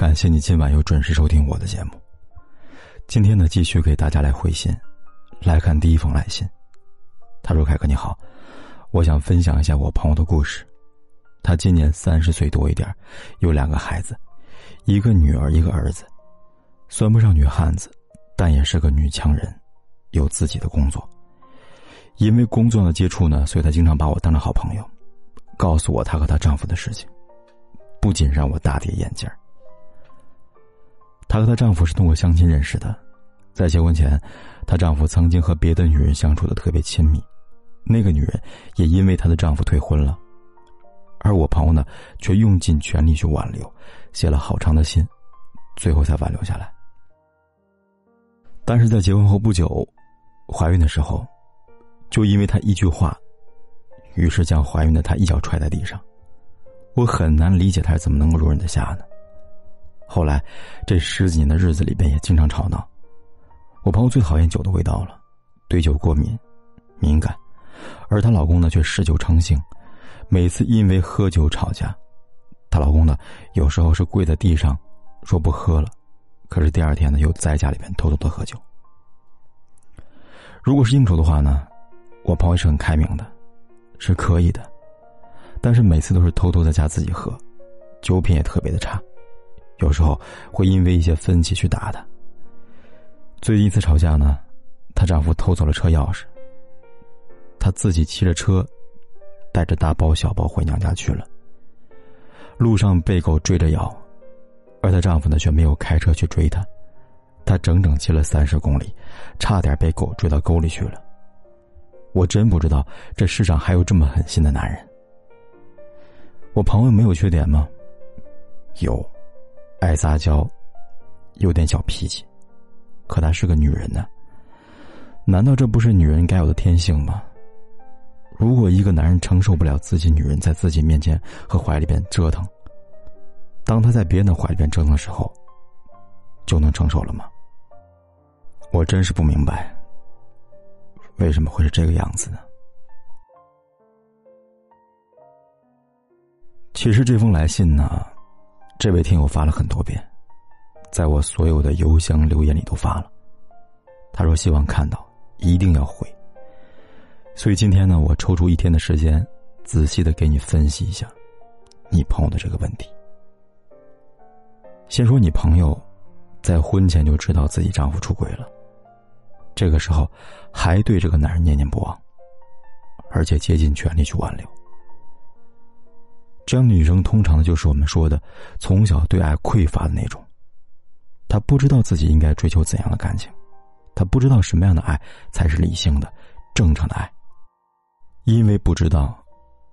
感谢你今晚又准时收听我的节目。今天呢，继续给大家来回信，来看第一封来信。他说：“凯哥你好，我想分享一下我朋友的故事。他今年三十岁多一点，有两个孩子，一个女儿，一个儿子，算不上女汉子，但也是个女强人，有自己的工作。因为工作的接触呢，所以她经常把我当成好朋友，告诉我她和她丈夫的事情，不仅让我大跌眼镜。”她和她丈夫是通过相亲认识的，在结婚前，她丈夫曾经和别的女人相处的特别亲密，那个女人也因为她的丈夫退婚了，而我朋友呢，却用尽全力去挽留，写了好长的信，最后才挽留下来。但是在结婚后不久，怀孕的时候，就因为她一句话，于是将怀孕的她一脚踹在地上，我很难理解她是怎么能够容忍得下呢？后来，这十几年的日子里边也经常吵闹。我朋友最讨厌酒的味道了，对酒过敏、敏感，而她老公呢却嗜酒成性，每次因为喝酒吵架。她老公呢有时候是跪在地上，说不喝了，可是第二天呢又在家里边偷偷的喝酒。如果是应酬的话呢，我朋友是很开明的，是可以的，但是每次都是偷偷在家自己喝，酒品也特别的差。有时候会因为一些分歧去打他。最近一次吵架呢，她丈夫偷走了车钥匙，她自己骑着车，带着大包小包回娘家去了。路上被狗追着咬，而她丈夫呢却没有开车去追她，她整整骑了三十公里，差点被狗追到沟里去了。我真不知道这世上还有这么狠心的男人。我朋友没有缺点吗？有。爱撒娇，有点小脾气，可她是个女人呢。难道这不是女人该有的天性吗？如果一个男人承受不了自己女人在自己面前和怀里边折腾，当他在别人的怀里边折腾的时候，就能承受了吗？我真是不明白，为什么会是这个样子呢？其实这封来信呢。这位听友发了很多遍，在我所有的邮箱留言里都发了。他说希望看到，一定要回。所以今天呢，我抽出一天的时间，仔细的给你分析一下你朋友的这个问题。先说你朋友，在婚前就知道自己丈夫出轨了，这个时候还对这个男人念念不忘，而且竭尽全力去挽留。这样的女生通常就是我们说的从小对爱匮乏的那种。她不知道自己应该追求怎样的感情，她不知道什么样的爱才是理性的、正常的爱。因为不知道，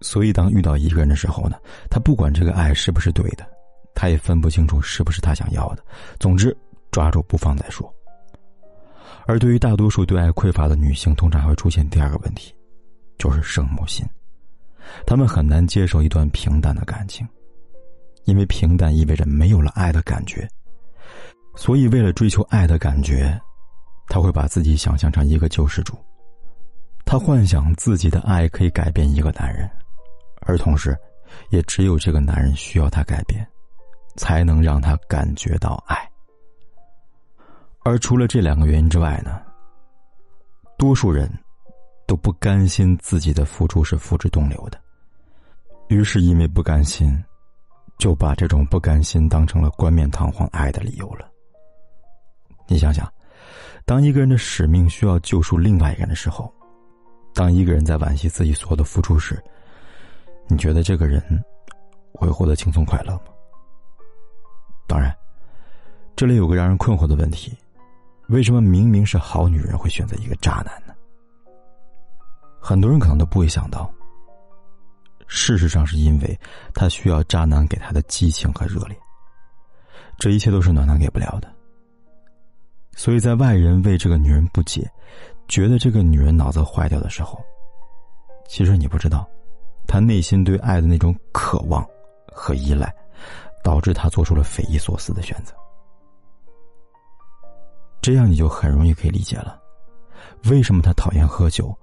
所以当遇到一个人的时候呢，她不管这个爱是不是对的，她也分不清楚是不是她想要的。总之，抓住不放再说。而对于大多数对爱匮乏的女性，通常会出现第二个问题，就是圣母心。他们很难接受一段平淡的感情，因为平淡意味着没有了爱的感觉。所以，为了追求爱的感觉，他会把自己想象成一个救世主。他幻想自己的爱可以改变一个男人，而同时，也只有这个男人需要他改变，才能让他感觉到爱。而除了这两个原因之外呢，多数人。都不甘心自己的付出是付之东流的，于是因为不甘心，就把这种不甘心当成了冠冕堂皇爱的理由了。你想想，当一个人的使命需要救赎另外一个人的时候，当一个人在惋惜自己所有的付出时，你觉得这个人会获得轻松快乐吗？当然，这里有个让人困惑的问题：为什么明明是好女人会选择一个渣男呢？很多人可能都不会想到，事实上是因为她需要渣男给她的激情和热烈，这一切都是暖男给不了的。所以在外人为这个女人不解，觉得这个女人脑子坏掉的时候，其实你不知道，她内心对爱的那种渴望和依赖，导致她做出了匪夷所思的选择。这样你就很容易可以理解了，为什么她讨厌喝酒，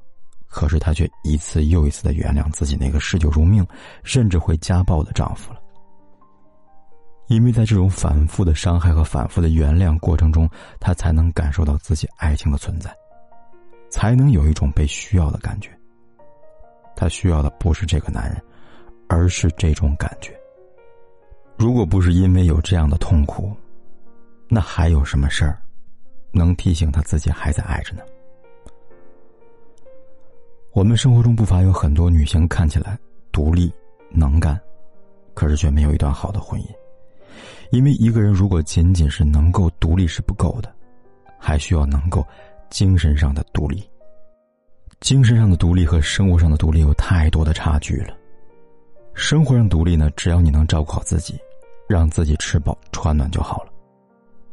可是她却一次又一次的原谅自己那个嗜酒如命，甚至会家暴的丈夫了。因为在这种反复的伤害和反复的原谅过程中，她才能感受到自己爱情的存在，才能有一种被需要的感觉。她需要的不是这个男人，而是这种感觉。如果不是因为有这样的痛苦，那还有什么事儿能提醒她自己还在爱着呢？我们生活中不乏有很多女性看起来独立能干，可是却没有一段好的婚姻。因为一个人如果仅仅是能够独立是不够的，还需要能够精神上的独立。精神上的独立和生活上的独立有太多的差距了。生活上独立呢，只要你能照顾好自己，让自己吃饱穿暖就好了；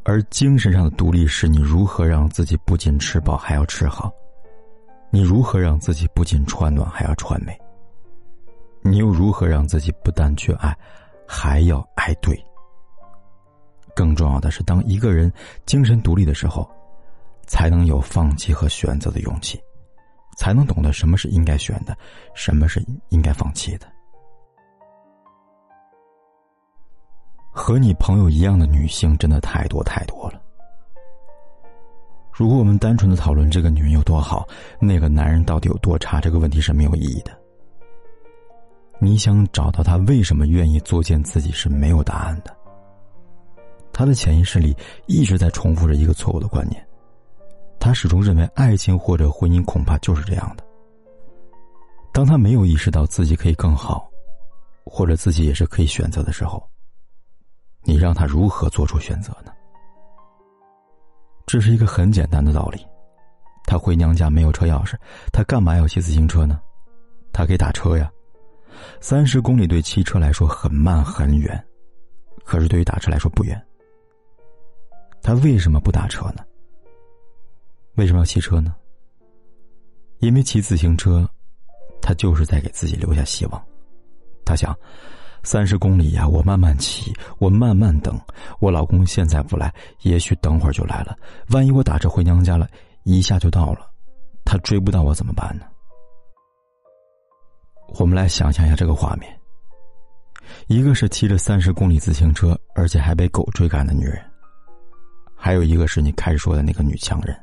而精神上的独立是你如何让自己不仅吃饱还要吃好，你如何让自己不仅穿暖还要穿美，你又如何让自己不但去爱，还要爱对。更重要的是，当一个人精神独立的时候，才能有放弃和选择的勇气，才能懂得什么是应该选的，什么是应该放弃的。和你朋友一样的女性真的太多太多了。如果我们单纯的讨论这个女人有多好，那个男人到底有多差，这个问题是没有意义的。你想找到他为什么愿意作践自己是没有答案的。他的潜意识里一直在重复着一个错误的观念，他始终认为爱情或者婚姻恐怕就是这样的。当他没有意识到自己可以更好，或者自己也是可以选择的时候，你让他如何做出选择呢？这是一个很简单的道理，他回娘家没有车钥匙，他干嘛要骑自行车呢？他可以打车呀，三十公里对汽车来说很慢很远，可是对于打车来说不远。他为什么不打车呢？为什么要骑车呢？因为骑自行车，他就是在给自己留下希望。他想，三十公里呀，我慢慢骑，我慢慢等。我老公现在不来，也许等会儿就来了。万一我打车回娘家了，一下就到了，他追不到我怎么办呢？我们来想象一下这个画面：一个是骑着三十公里自行车，而且还被狗追赶的女人。还有一个是你开始说的那个女强人，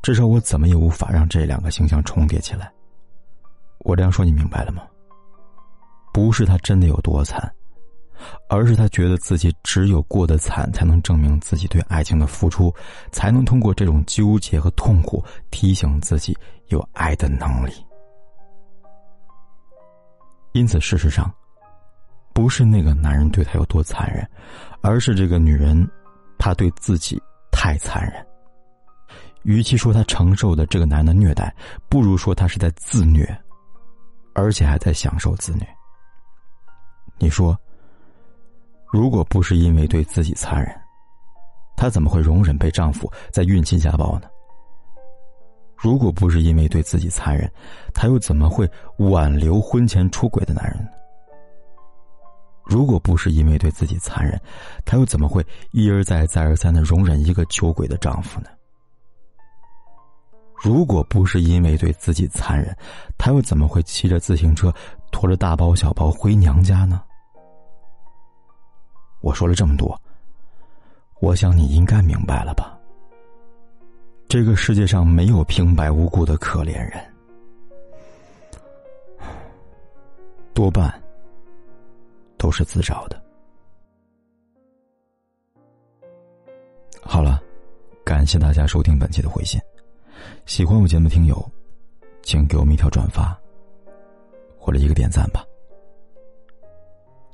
至少我怎么也无法让这两个形象重叠起来。我这样说你明白了吗？不是他真的有多惨，而是他觉得自己只有过得惨，才能证明自己对爱情的付出，才能通过这种纠结和痛苦提醒自己有爱的能力。因此，事实上，不是那个男人对他有多残忍，而是这个女人。她对自己太残忍，与其说她承受的这个男的虐待，不如说她是在自虐，而且还在享受自虐。你说，如果不是因为对自己残忍，她怎么会容忍被丈夫在孕期家暴呢？如果不是因为对自己残忍，她又怎么会挽留婚前出轨的男人呢？如果不是因为对自己残忍，她又怎么会一而再、再而三的容忍一个酒鬼的丈夫呢？如果不是因为对自己残忍，他又怎么会骑着自行车，拖着大包小包回娘家呢？我说了这么多，我想你应该明白了吧？这个世界上没有平白无故的可怜人，多半。都是自找的。好了，感谢大家收听本期的回信。喜欢我节目的听友，请给我们一条转发，或者一个点赞吧。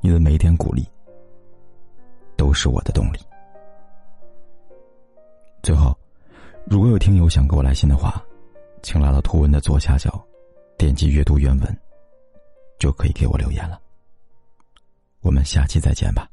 你的每一点鼓励，都是我的动力。最后，如果有听友想给我来信的话，请来到图文的左下角，点击阅读原文，就可以给我留言了。我们下期再见吧。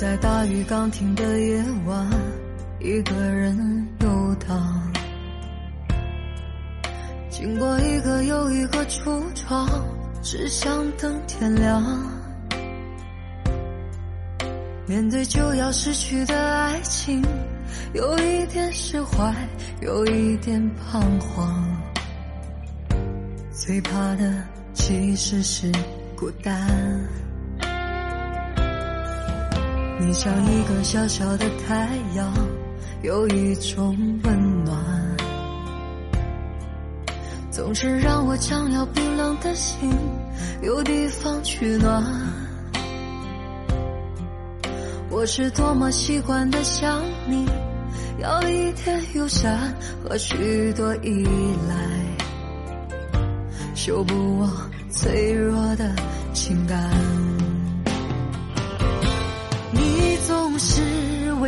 在大雨刚停的夜晚，一个人游荡，经过一个又一个橱窗，只想等天亮。面对就要失去的爱情，有一点释怀，有一点彷徨。最怕的其实是孤单。你像一个小小的太阳，有一种温暖，总是让我将要冰冷的心有地方取暖。我是多么习惯的想你，要一点友善和许多依赖，修补我脆弱的情感。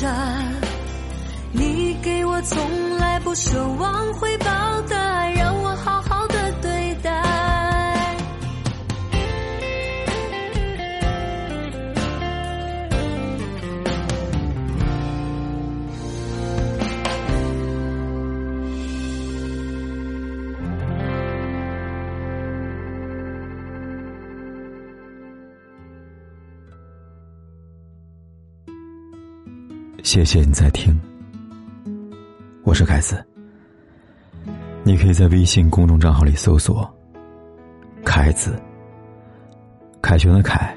霸占，你给我从来不奢望回报谢谢你在听，我是凯子。你可以在微信公众账号里搜索“凯子”，凯旋的凯，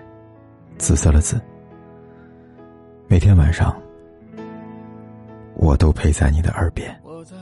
紫色的紫。每天晚上，我都陪在你的耳边。我在